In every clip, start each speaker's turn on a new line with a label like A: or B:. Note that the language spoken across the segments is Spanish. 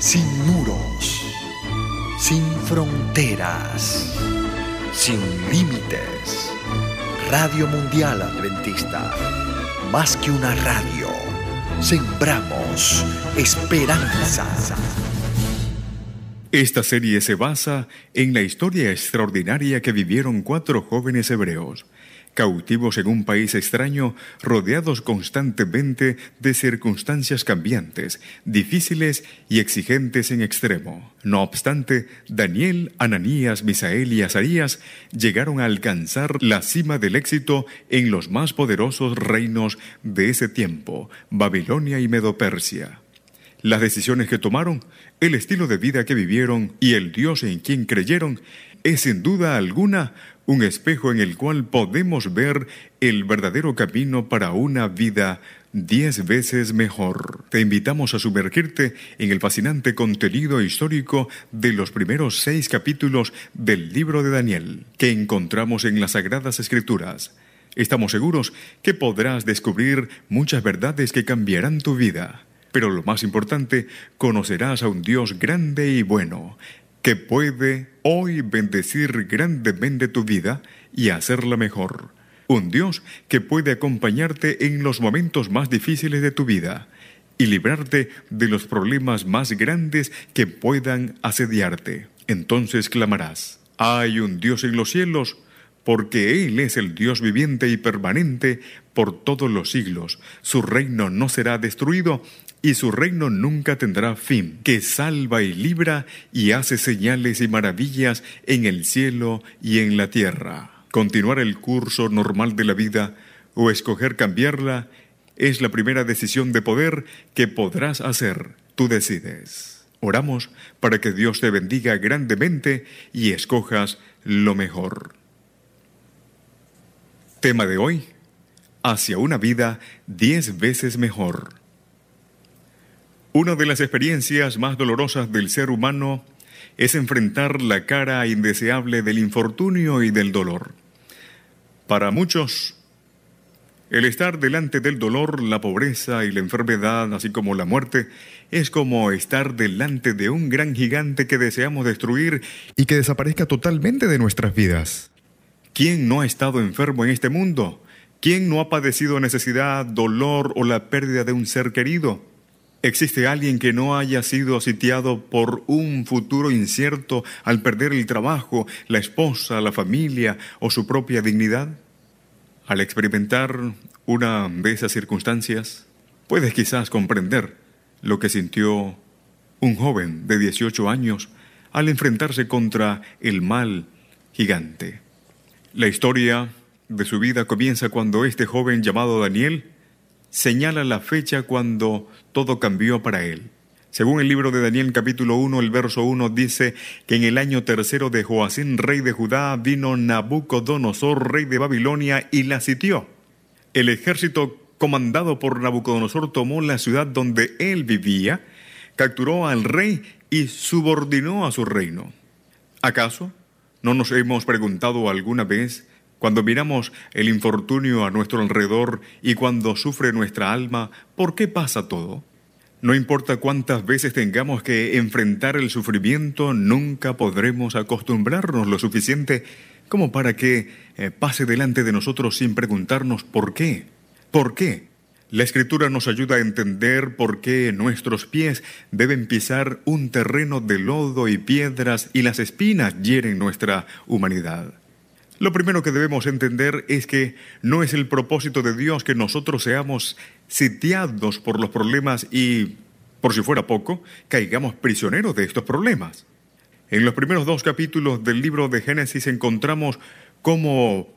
A: sin muros, sin fronteras, sin límites. Radio Mundial Adventista, más que una radio, sembramos esperanza.
B: Esta serie se basa en la historia extraordinaria que vivieron cuatro jóvenes hebreos cautivos en un país extraño, rodeados constantemente de circunstancias cambiantes, difíciles y exigentes en extremo. No obstante, Daniel, Ananías, Misael y Azarías llegaron a alcanzar la cima del éxito en los más poderosos reinos de ese tiempo, Babilonia y Medopersia. Las decisiones que tomaron, el estilo de vida que vivieron y el Dios en quien creyeron es sin duda alguna un espejo en el cual podemos ver el verdadero camino para una vida diez veces mejor. Te invitamos a sumergirte en el fascinante contenido histórico de los primeros seis capítulos del libro de Daniel que encontramos en las Sagradas Escrituras. Estamos seguros que podrás descubrir muchas verdades que cambiarán tu vida. Pero lo más importante, conocerás a un Dios grande y bueno, que puede hoy bendecir grandemente tu vida y hacerla mejor. Un Dios que puede acompañarte en los momentos más difíciles de tu vida y librarte de los problemas más grandes que puedan asediarte. Entonces clamarás, hay un Dios en los cielos, porque Él es el Dios viviente y permanente por todos los siglos. Su reino no será destruido y su reino nunca tendrá fin, que salva y libra y hace señales y maravillas en el cielo y en la tierra. Continuar el curso normal de la vida o escoger cambiarla es la primera decisión de poder que podrás hacer. Tú decides. Oramos para que Dios te bendiga grandemente y escojas lo mejor. Tema de hoy. Hacia una vida diez veces mejor. Una de las experiencias más dolorosas del ser humano es enfrentar la cara indeseable del infortunio y del dolor. Para muchos, el estar delante del dolor, la pobreza y la enfermedad, así como la muerte, es como estar delante de un gran gigante que deseamos destruir y que desaparezca totalmente de nuestras vidas. ¿Quién no ha estado enfermo en este mundo? ¿Quién no ha padecido necesidad, dolor o la pérdida de un ser querido? ¿Existe alguien que no haya sido sitiado por un futuro incierto al perder el trabajo, la esposa, la familia o su propia dignidad? Al experimentar una de esas circunstancias, puedes quizás comprender lo que sintió un joven de 18 años al enfrentarse contra el mal gigante. La historia de su vida comienza cuando este joven llamado Daniel señala la fecha cuando todo cambió para él. Según el libro de Daniel capítulo 1, el verso 1 dice que en el año tercero de Joacín, rey de Judá, vino Nabucodonosor, rey de Babilonia, y la sitió. El ejército comandado por Nabucodonosor tomó la ciudad donde él vivía, capturó al rey y subordinó a su reino. ¿Acaso no nos hemos preguntado alguna vez cuando miramos el infortunio a nuestro alrededor y cuando sufre nuestra alma, ¿por qué pasa todo? No importa cuántas veces tengamos que enfrentar el sufrimiento, nunca podremos acostumbrarnos lo suficiente como para que eh, pase delante de nosotros sin preguntarnos por qué. ¿Por qué? La escritura nos ayuda a entender por qué nuestros pies deben pisar un terreno de lodo y piedras y las espinas hieren nuestra humanidad. Lo primero que debemos entender es que no es el propósito de Dios que nosotros seamos sitiados por los problemas y, por si fuera poco, caigamos prisioneros de estos problemas. En los primeros dos capítulos del libro de Génesis encontramos cómo,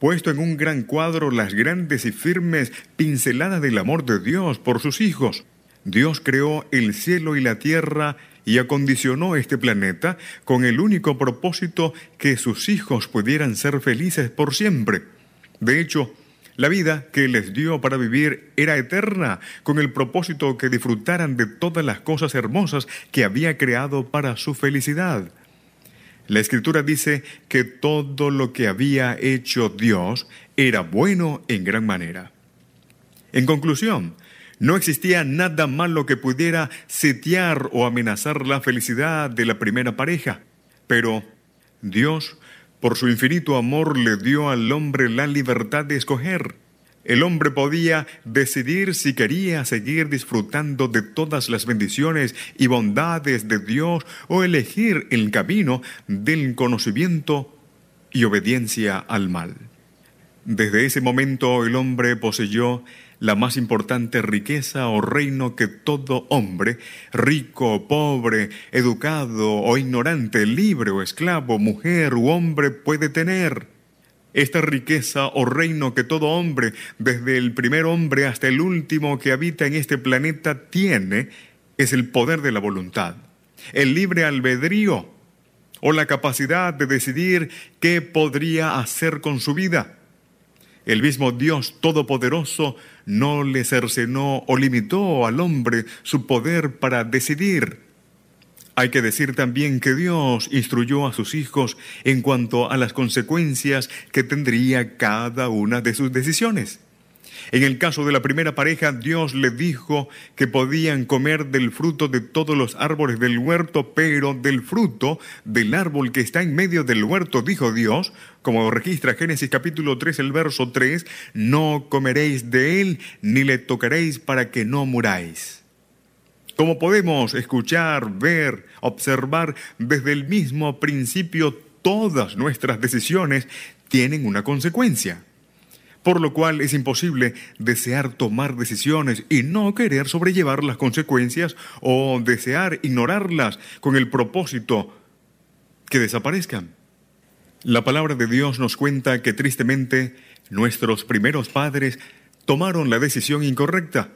B: puesto en un gran cuadro, las grandes y firmes pinceladas del amor de Dios por sus hijos. Dios creó el cielo y la tierra y acondicionó este planeta con el único propósito que sus hijos pudieran ser felices por siempre. De hecho, la vida que les dio para vivir era eterna, con el propósito que disfrutaran de todas las cosas hermosas que había creado para su felicidad. La escritura dice que todo lo que había hecho Dios era bueno en gran manera. En conclusión, No existía nada malo que pudiera sitiar o amenazar la felicidad de la primera pareja, pero Dios, por su infinito amor, le dio al hombre la libertad de escoger. El hombre podía decidir si quería seguir disfrutando de todas las bendiciones y bondades de Dios o elegir el camino del conocimiento y obediencia al mal. Desde ese momento el hombre poseyó la más importante riqueza o reino que todo hombre, rico, pobre, educado o ignorante, libre o esclavo, mujer u hombre puede tener. Esta riqueza o reino que todo hombre, desde el primer hombre hasta el último que habita en este planeta, tiene, es el poder de la voluntad, el libre albedrío o la capacidad de decidir qué podría hacer con su vida. El mismo Dios Todopoderoso no le cercenó o limitó al hombre su poder para decidir. Hay que decir también que Dios instruyó a sus hijos en cuanto a las consecuencias que tendría cada una de sus decisiones. En el caso de la primera pareja, Dios le dijo que podían comer del fruto de todos los árboles del huerto, pero del fruto del árbol que está en medio del huerto, dijo Dios, como registra Génesis capítulo 3, el verso 3, no comeréis de él ni le tocaréis para que no muráis. Como podemos escuchar, ver, observar desde el mismo principio, todas nuestras decisiones tienen una consecuencia por lo cual es imposible desear tomar decisiones y no querer sobrellevar las consecuencias o desear ignorarlas con el propósito que desaparezcan. La palabra de Dios nos cuenta que tristemente nuestros primeros padres tomaron la decisión incorrecta,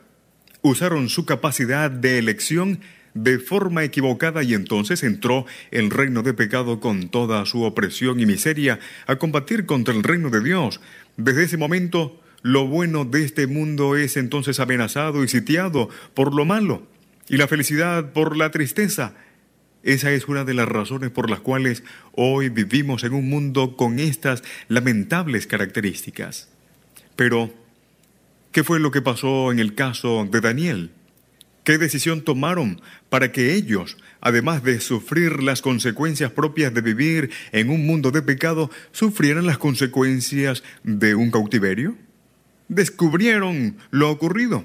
B: usaron su capacidad de elección de forma equivocada y entonces entró el reino de pecado con toda su opresión y miseria a combatir contra el reino de Dios. Desde ese momento, lo bueno de este mundo es entonces amenazado y sitiado por lo malo y la felicidad por la tristeza. Esa es una de las razones por las cuales hoy vivimos en un mundo con estas lamentables características. Pero, ¿qué fue lo que pasó en el caso de Daniel? ¿Qué decisión tomaron para que ellos, además de sufrir las consecuencias propias de vivir en un mundo de pecado, sufrieran las consecuencias de un cautiverio? Descubrieron lo ocurrido.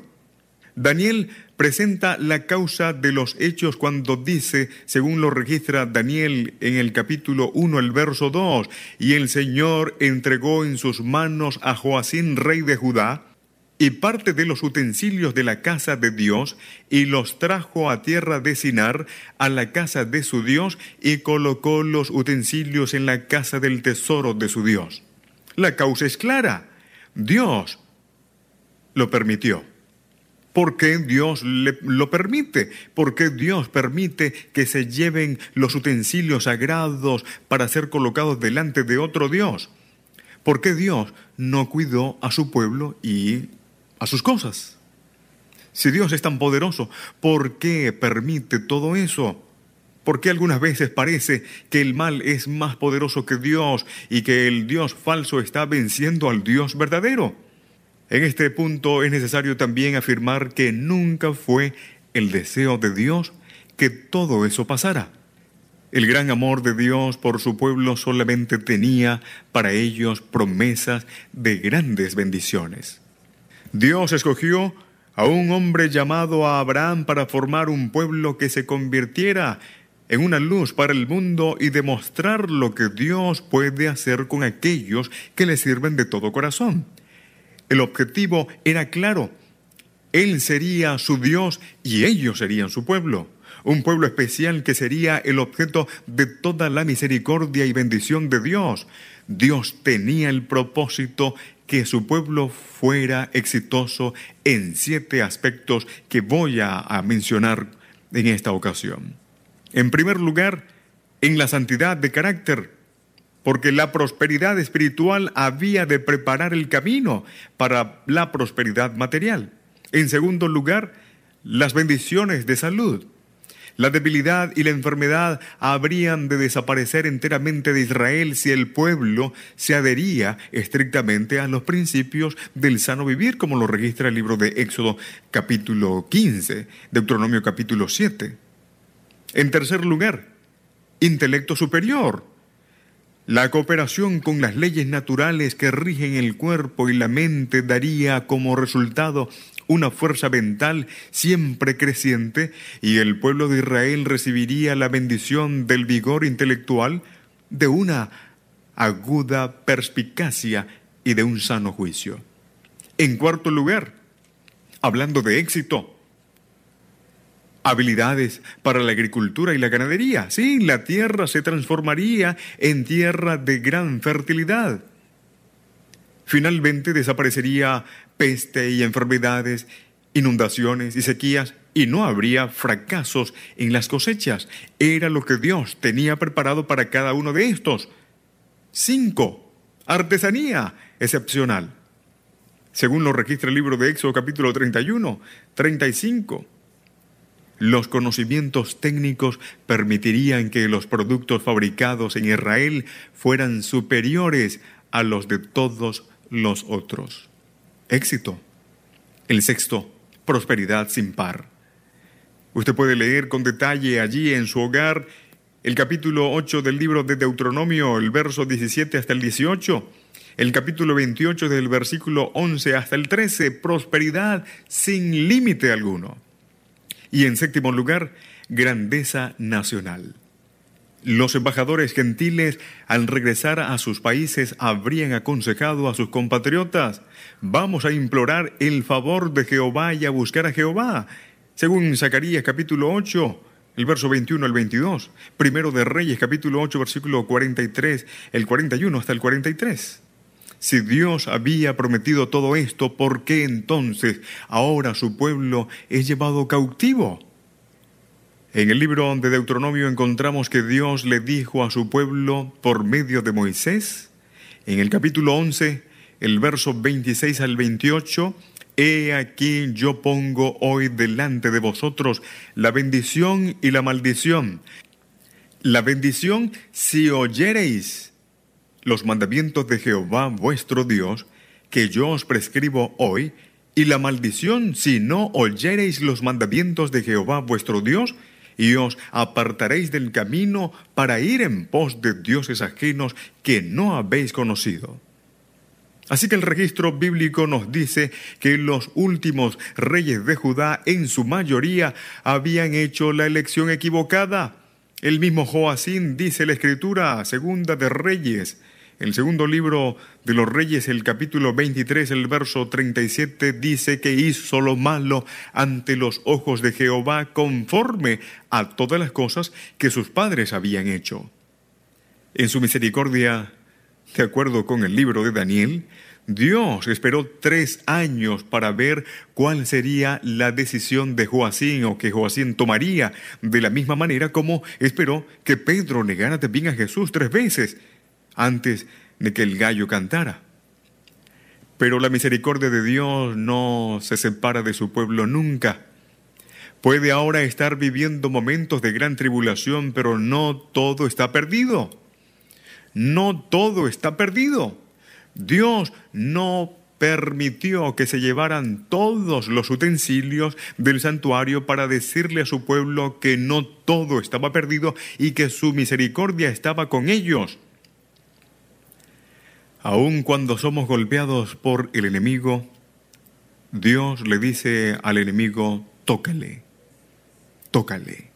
B: Daniel presenta la causa de los hechos cuando dice, según lo registra Daniel en el capítulo 1, el verso 2, y el Señor entregó en sus manos a Joacín, rey de Judá, y parte de los utensilios de la casa de Dios, y los trajo a tierra de Sinar, a la casa de su Dios, y colocó los utensilios en la casa del tesoro de su Dios. La causa es clara. Dios lo permitió. ¿Por qué Dios lo permite? ¿Por qué Dios permite que se lleven los utensilios sagrados para ser colocados delante de otro Dios? ¿Por qué Dios no cuidó a su pueblo y a sus cosas. Si Dios es tan poderoso, ¿por qué permite todo eso? ¿Por qué algunas veces parece que el mal es más poderoso que Dios y que el Dios falso está venciendo al Dios verdadero? En este punto es necesario también afirmar que nunca fue el deseo de Dios que todo eso pasara. El gran amor de Dios por su pueblo solamente tenía para ellos promesas de grandes bendiciones. Dios escogió a un hombre llamado a Abraham para formar un pueblo que se convirtiera en una luz para el mundo y demostrar lo que Dios puede hacer con aquellos que le sirven de todo corazón. El objetivo era claro. Él sería su Dios y ellos serían su pueblo. Un pueblo especial que sería el objeto de toda la misericordia y bendición de Dios. Dios tenía el propósito que su pueblo fuera exitoso en siete aspectos que voy a, mencionar en esta ocasión. En primer lugar, en la santidad de carácter, porque la prosperidad espiritual había de preparar el camino para la prosperidad material. En segundo lugar, las bendiciones de salud. La debilidad y la enfermedad habrían de desaparecer enteramente de Israel si el pueblo se adhería estrictamente a los principios del sano vivir, como lo registra el libro de Éxodo capítulo 15, Deuteronomio capítulo 7. En tercer lugar, intelecto superior. La cooperación con las leyes naturales que rigen el cuerpo y la mente daría como resultado una fuerza mental siempre creciente y el pueblo de Israel recibiría la bendición del vigor intelectual de una aguda perspicacia y de un sano juicio. En cuarto lugar, hablando de éxito, habilidades para la agricultura y la ganadería. Sí, la tierra se transformaría en tierra de gran fertilidad. Finalmente desaparecería peste y enfermedades, inundaciones y sequías, y no habría fracasos en las cosechas. Era lo que Dios tenía preparado para cada uno de estos. Cinco. Artesanía excepcional. Según lo registra el libro de Éxodo capítulo 31, 35. Los conocimientos técnicos permitirían que los productos fabricados en Israel fueran superiores a los de todos los otros. Éxito. El sexto, prosperidad sin par. Usted puede leer con detalle allí en su hogar el capítulo 8 del libro de Deuteronomio, el verso 17 hasta el 18, el capítulo 28 del versículo 11 hasta el 13, prosperidad sin límite alguno. Y en séptimo lugar, grandeza nacional. Los embajadores gentiles, al regresar a sus países, habrían aconsejado a sus compatriotas, vamos a implorar el favor de Jehová y a buscar a Jehová. Según Zacarías capítulo 8, el verso 21 al 22, primero de Reyes capítulo 8, versículo 43, el 41 hasta el 43. Si Dios había prometido todo esto, ¿por qué entonces ahora su pueblo es llevado cautivo? En el libro de Deuteronomio encontramos que Dios le dijo a su pueblo por medio de Moisés, en el capítulo 11, el verso 26 al 28, He aquí yo pongo hoy delante de vosotros la bendición y la maldición. La bendición si oyereis los mandamientos de Jehová vuestro Dios, que yo os prescribo hoy, y la maldición si no oyereis los mandamientos de Jehová vuestro Dios, y os apartaréis del camino para ir en pos de dioses ajenos que no habéis conocido. Así que el registro bíblico nos dice que los últimos reyes de Judá en su mayoría habían hecho la elección equivocada. El mismo Joacín dice la escritura segunda de Reyes el segundo libro de los Reyes, el capítulo 23, el verso 37, dice que hizo lo malo ante los ojos de Jehová conforme a todas las cosas que sus padres habían hecho. En su misericordia, de acuerdo con el libro de Daniel, Dios esperó tres años para ver cuál sería la decisión de Joacín o que Joacín tomaría, de la misma manera como esperó que Pedro negara también a Jesús tres veces antes de que el gallo cantara. Pero la misericordia de Dios no se separa de su pueblo nunca. Puede ahora estar viviendo momentos de gran tribulación, pero no todo está perdido. No todo está perdido. Dios no permitió que se llevaran todos los utensilios del santuario para decirle a su pueblo que no todo estaba perdido y que su misericordia estaba con ellos. Aun cuando somos golpeados por el enemigo, Dios le dice al enemigo, tócale, tócale,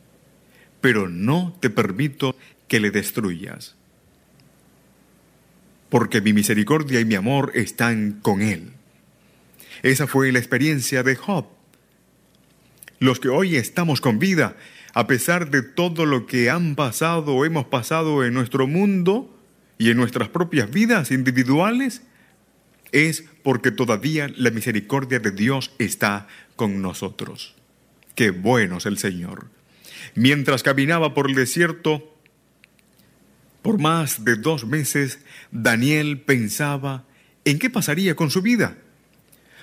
B: pero no te permito que le destruyas, porque mi misericordia y mi amor están con él. Esa fue la experiencia de Job. Los que hoy estamos con vida, a pesar de todo lo que han pasado o hemos pasado en nuestro mundo, y en nuestras propias vidas individuales, es porque todavía la misericordia de Dios está con nosotros. Qué bueno es el Señor. Mientras caminaba por el desierto, por más de dos meses, Daniel pensaba en qué pasaría con su vida.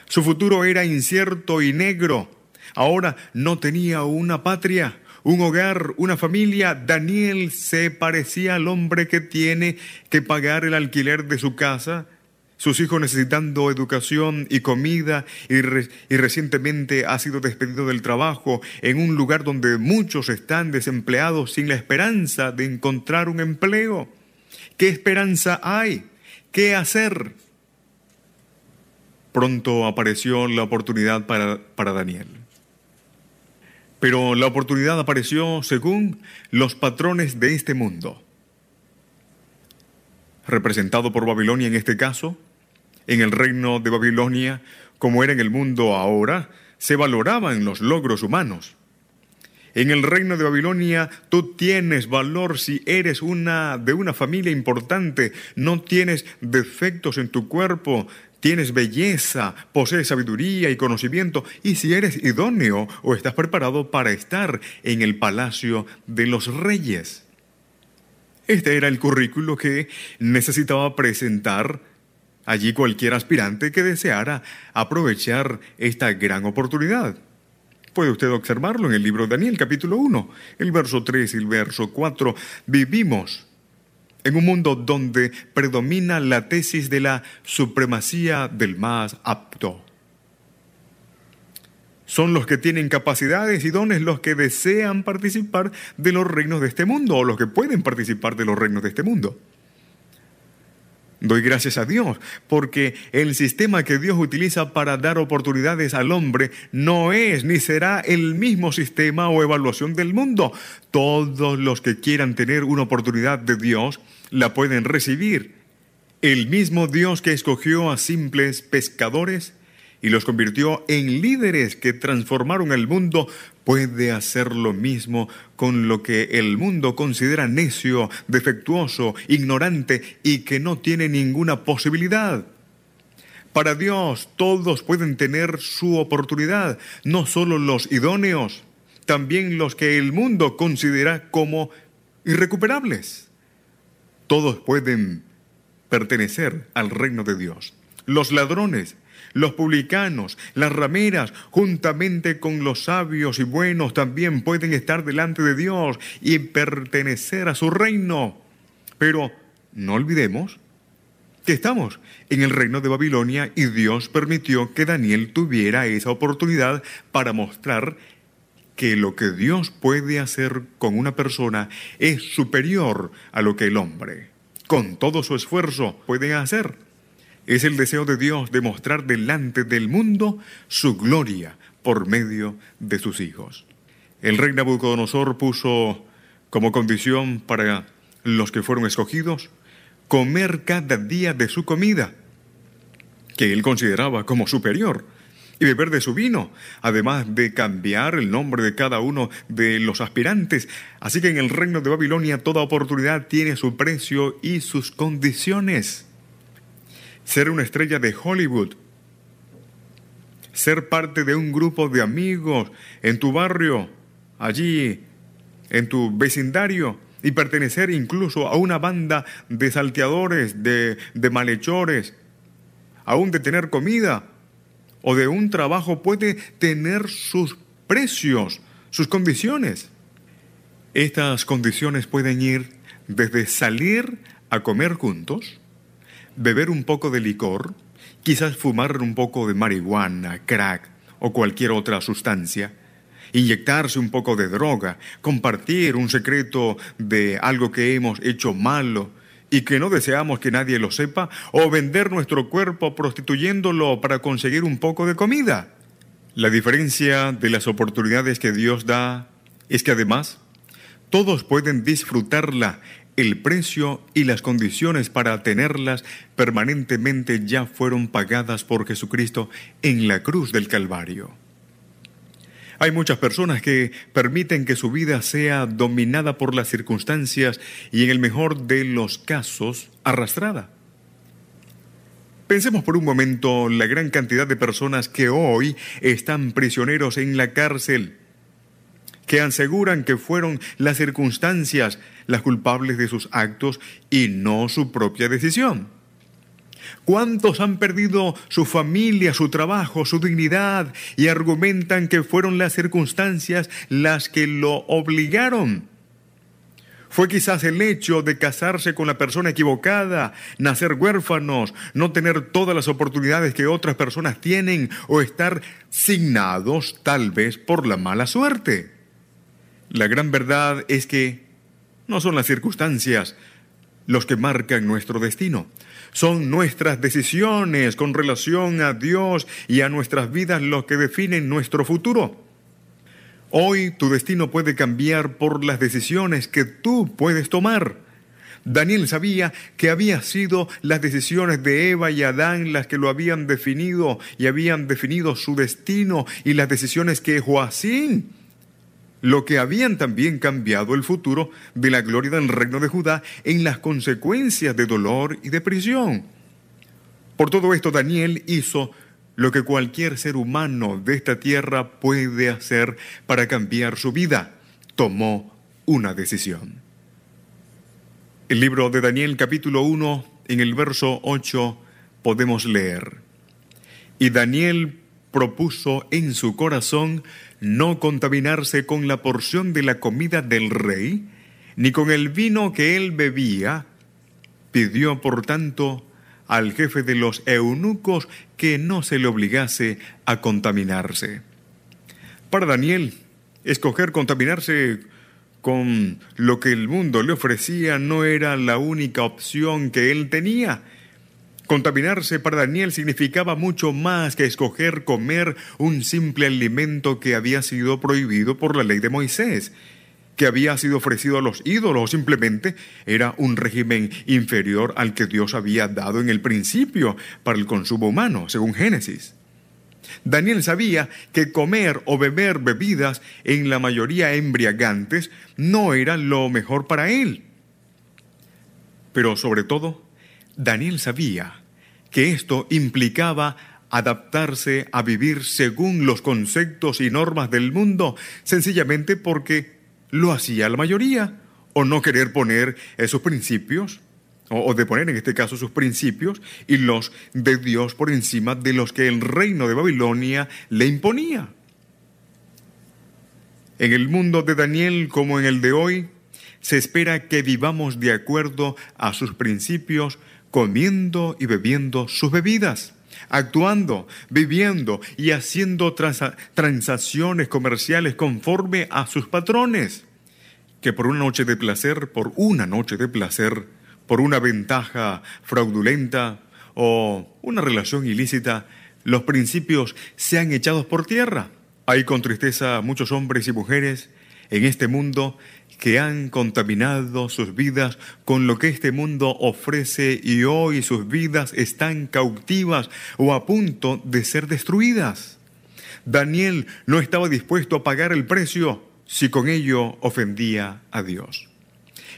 B: Su futuro era incierto y negro. Ahora no tenía una patria, un hogar, una familia, Daniel se parecía al hombre que tiene que pagar el alquiler de su casa, sus hijos necesitando educación y comida, y, recientemente ha sido despedido del trabajo en un lugar donde muchos están desempleados sin la esperanza de encontrar un empleo. ¿Qué esperanza hay? ¿Qué hacer? Pronto apareció la oportunidad para, para Daniel. Pero la oportunidad apareció según los patrones de este mundo. Representado por Babilonia en este caso, en el reino de Babilonia, como era en el mundo ahora, se valoraban los logros humanos. En el reino de Babilonia tú tienes valor si eres una de una familia importante, no tienes defectos en tu cuerpo, tienes belleza, posees sabiduría y conocimiento, y si eres idóneo o estás preparado para estar en el palacio de los reyes. Este era el currículo que necesitaba presentar allí cualquier aspirante que deseara aprovechar esta gran oportunidad. Puede usted observarlo en el libro de Daniel capítulo 1, el verso 3 y el verso 4. Vivimos en un mundo donde predomina la tesis de la supremacía del más apto. Son los que tienen capacidades y dones los que desean participar de los reinos de este mundo o los que pueden participar de los reinos de este mundo. Doy gracias a Dios porque el sistema que Dios utiliza para dar oportunidades al hombre no es ni será el mismo sistema o evaluación del mundo. Todos los que quieran tener una oportunidad de Dios la pueden recibir. El mismo Dios que escogió a simples pescadores y los convirtió en líderes que transformaron el mundo, puede hacer lo mismo con lo que el mundo considera necio, defectuoso, ignorante y que no tiene ninguna posibilidad. Para Dios todos pueden tener su oportunidad, no solo los idóneos, también los que el mundo considera como irrecuperables. Todos pueden pertenecer al reino de Dios. Los ladrones, los publicanos, las rameras, juntamente con los sabios y buenos, también pueden estar delante de Dios y pertenecer a su reino. Pero no olvidemos que estamos en el reino de Babilonia y Dios permitió que Daniel tuviera esa oportunidad para mostrar que lo que Dios puede hacer con una persona es superior a lo que el hombre, con todo su esfuerzo, puede hacer. Es el deseo de Dios de mostrar delante del mundo su gloria por medio de sus hijos. El rey Nabucodonosor puso como condición para los que fueron escogidos comer cada día de su comida, que él consideraba como superior, y beber de su vino, además de cambiar el nombre de cada uno de los aspirantes. Así que en el reino de Babilonia toda oportunidad tiene su precio y sus condiciones ser una estrella de Hollywood, ser parte de un grupo de amigos en tu barrio, allí, en tu vecindario, y pertenecer incluso a una banda de salteadores, de, de malhechores, aún de tener comida o de un trabajo puede tener sus precios, sus condiciones. Estas condiciones pueden ir desde salir a comer juntos, beber un poco de licor, quizás fumar un poco de marihuana, crack o cualquier otra sustancia, inyectarse un poco de droga, compartir un secreto de algo que hemos hecho malo y que no deseamos que nadie lo sepa, o vender nuestro cuerpo prostituyéndolo para conseguir un poco de comida. La diferencia de las oportunidades que Dios da es que además todos pueden disfrutarla el precio y las condiciones para tenerlas permanentemente ya fueron pagadas por Jesucristo en la cruz del Calvario. Hay muchas personas que permiten que su vida sea dominada por las circunstancias y en el mejor de los casos arrastrada. Pensemos por un momento la gran cantidad de personas que hoy están prisioneros en la cárcel que aseguran que fueron las circunstancias las culpables de sus actos y no su propia decisión. ¿Cuántos han perdido su familia, su trabajo, su dignidad y argumentan que fueron las circunstancias las que lo obligaron? Fue quizás el hecho de casarse con la persona equivocada, nacer huérfanos, no tener todas las oportunidades que otras personas tienen o estar signados tal vez por la mala suerte. La gran verdad es que no son las circunstancias los que marcan nuestro destino. Son nuestras decisiones con relación a Dios y a nuestras vidas los que definen nuestro futuro. Hoy tu destino puede cambiar por las decisiones que tú puedes tomar. Daniel sabía que había sido las decisiones de Eva y Adán las que lo habían definido y habían definido su destino y las decisiones que Joacín, lo que habían también cambiado el futuro de la gloria del reino de Judá en las consecuencias de dolor y de prisión. Por todo esto Daniel hizo lo que cualquier ser humano de esta tierra puede hacer para cambiar su vida. Tomó una decisión. El libro de Daniel capítulo 1, en el verso 8, podemos leer. Y Daniel propuso en su corazón no contaminarse con la porción de la comida del rey, ni con el vino que él bebía. Pidió, por tanto, al jefe de los eunucos que no se le obligase a contaminarse. Para Daniel, escoger contaminarse con lo que el mundo le ofrecía no era la única opción que él tenía. Contaminarse para Daniel significaba mucho más que escoger comer un simple alimento que había sido prohibido por la ley de Moisés que había sido ofrecido a los ídolos, simplemente era un régimen inferior al que Dios había dado en el principio para el consumo humano, según Génesis. Daniel sabía que comer o beber bebidas, en la mayoría embriagantes, no era lo mejor para él. Pero sobre todo, Daniel sabía que esto implicaba adaptarse a vivir según los conceptos y normas del mundo, sencillamente porque lo hacía la mayoría, o no querer poner esos principios, o, de poner en este caso sus principios y los de Dios por encima de los que el reino de Babilonia le imponía. En el mundo de Daniel como en el de hoy, se espera que vivamos de acuerdo a sus principios, comiendo y bebiendo sus bebidas actuando, viviendo y haciendo transacciones comerciales conforme a sus patrones, que por una noche de placer, por una noche de placer, por una ventaja fraudulenta o una relación ilícita, los principios sean echados por tierra. Hay con tristeza muchos hombres y mujeres en este mundo que han contaminado sus vidas con lo que este mundo ofrece y hoy sus vidas están cautivas o a punto de ser destruidas. Daniel no estaba dispuesto a pagar el precio si con ello ofendía a Dios.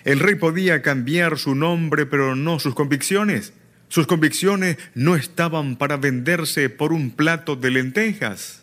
B: El rey podía cambiar su nombre, pero no sus convicciones. Sus convicciones no estaban para venderse por un plato de lentejas.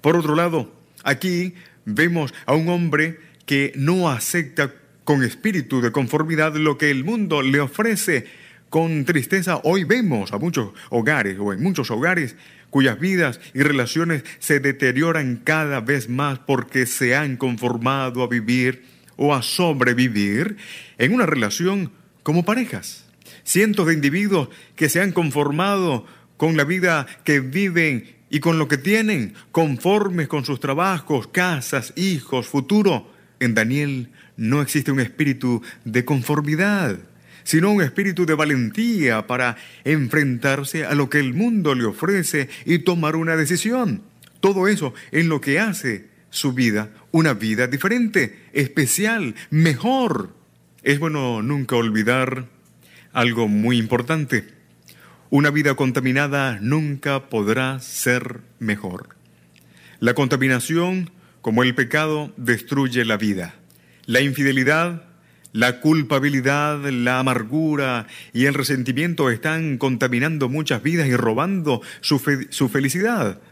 B: Por otro lado, aquí vemos a un hombre que no acepta con espíritu de conformidad lo que el mundo le ofrece. Con tristeza hoy vemos a muchos hogares o en muchos hogares cuyas vidas y relaciones se deterioran cada vez más porque se han conformado a vivir o a sobrevivir en una relación como parejas. Cientos de individuos que se han conformado con la vida que viven y con lo que tienen, conformes con sus trabajos, casas, hijos, futuro, en Daniel no existe un espíritu de conformidad, sino un espíritu de valentía para enfrentarse a lo que el mundo le ofrece y tomar una decisión. Todo eso en lo que hace su vida una vida diferente, especial, mejor. Es bueno nunca olvidar algo muy importante. Una vida contaminada nunca podrá ser mejor. La contaminación como el pecado destruye la vida. La infidelidad, la culpabilidad, la amargura y el resentimiento están contaminando muchas vidas y robando su, su felicidad.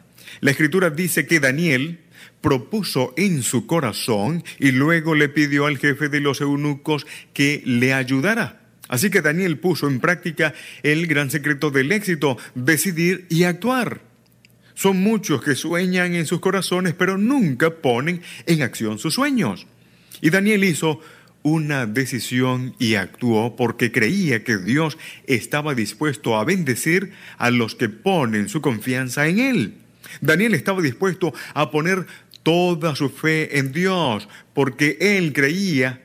B: La escritura dice que Daniel propuso en su corazón y luego le pidió al jefe de los eunucos que le ayudara Así que Daniel puso en práctica el gran secreto del éxito, decidir y actuar. Son muchos que sueñan en sus corazones, pero nunca ponen en acción sus sueños. Y Daniel hizo una decisión y actuó porque creía que Dios estaba dispuesto a bendecir a los que ponen su confianza en Él. Daniel estaba dispuesto a poner toda su fe en Dios porque él creía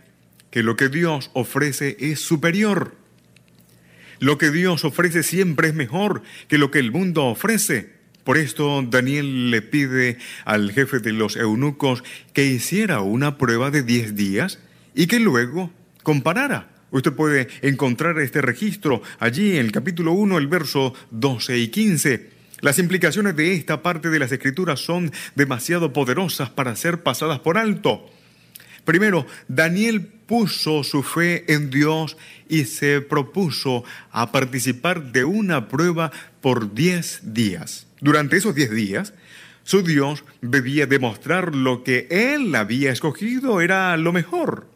B: que lo que Dios ofrece es superior. Lo que Dios ofrece siempre es mejor que lo que el mundo ofrece. Por esto Daniel le pide al jefe de los eunucos que hiciera una prueba de 10 días y que luego comparara. Usted puede encontrar este registro allí en el capítulo 1, el verso 12 y 15. Las implicaciones de esta parte de las escrituras son demasiado poderosas para ser pasadas por alto. Primero, Daniel puso su fe en Dios y se propuso a participar de una prueba por diez días. Durante esos diez días, su Dios debía demostrar lo que él había escogido era lo mejor.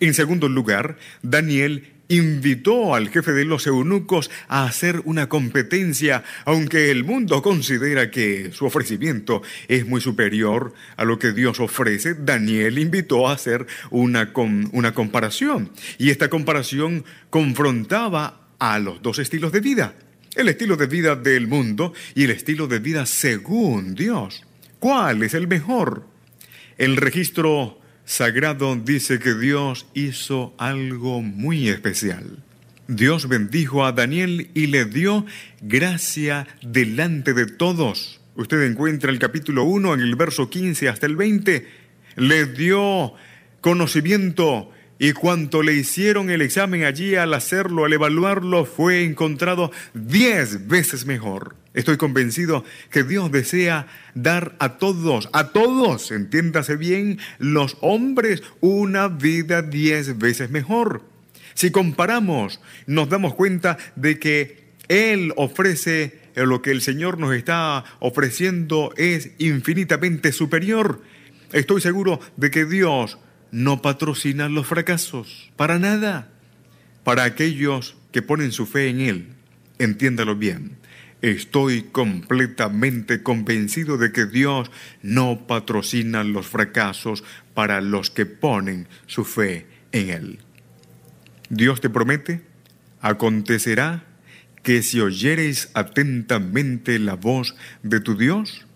B: En segundo lugar, Daniel invitó al jefe de los eunucos a hacer una competencia, aunque el mundo considera que su ofrecimiento es muy superior a lo que Dios ofrece, Daniel invitó a hacer una, una comparación. Y esta comparación confrontaba a los dos estilos de vida, el estilo de vida del mundo y el estilo de vida según Dios. ¿Cuál es el mejor? El registro sagrado dice que Dios hizo algo muy especial. Dios bendijo a Daniel y le dio gracia delante de todos. Usted encuentra el capítulo 1 en el verso 15 hasta el 20. Le dio conocimiento y cuanto le hicieron el examen allí al hacerlo, al evaluarlo, fue encontrado diez veces mejor. Estoy convencido que Dios desea dar a todos, a todos, entiéndase bien, los hombres una vida diez veces mejor. Si comparamos, nos damos cuenta de que Él ofrece eh, lo que el Señor nos está ofreciendo es infinitamente superior. Estoy seguro de que Dios no patrocina los fracasos, para nada. Para aquellos que ponen su fe en Él, entiéndalo bien Estoy completamente convencido de que Dios no patrocina los fracasos para los que ponen su fe en Él. Dios te promete, acontecerá que si oyereis atentamente la voz de tu Dios,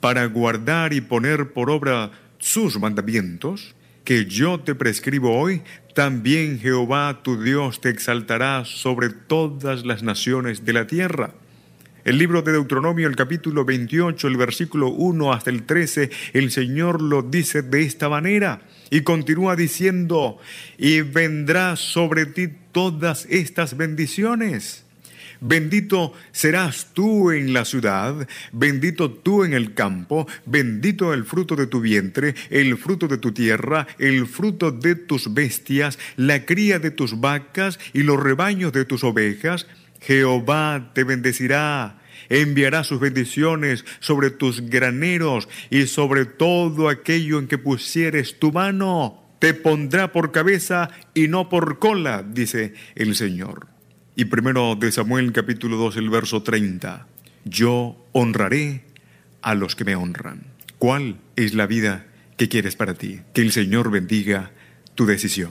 B: para guardar y poner por obra sus mandamientos, que yo te prescribo hoy, también Jehová tu Dios te exaltará sobre todas las naciones de la tierra el libro de Deuteronomio, el capítulo 28, el versículo 1 hasta el 13, el Señor lo dice de esta manera y continúa diciendo, y vendrá sobre ti todas estas bendiciones. Bendito serás tú en la ciudad, bendito tú en el campo, bendito el fruto de tu vientre, el fruto de tu tierra, el fruto de tus bestias, la cría de tus vacas y los rebaños de tus ovejas, Jehová te bendecirá, enviará sus bendiciones sobre tus graneros y sobre todo aquello en que pusieres tu mano. Te pondrá por cabeza y no por cola, dice el Señor. Y primero de Samuel capítulo 2, el verso 30. Yo honraré a los que me honran. ¿Cuál es la vida que quieres para ti? Que el Señor bendiga tu decisión.